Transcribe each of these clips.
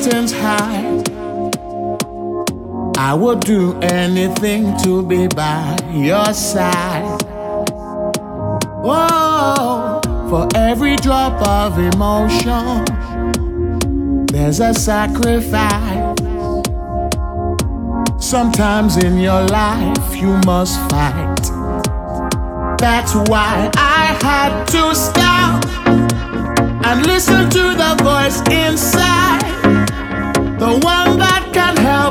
mountains high. I would do anything to be by your side. Oh, for every drop of emotion, there's a sacrifice. Sometimes in your life, you must fight. That's why I had to stop and listen to the voice inside the one that can help.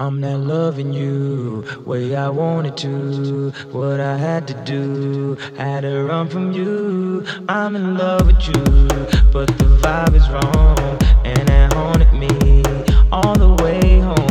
I'm not loving you way I wanted to. What I had to do, had to run from you. I'm in love with you, but the vibe is wrong, and it haunted me all the way home.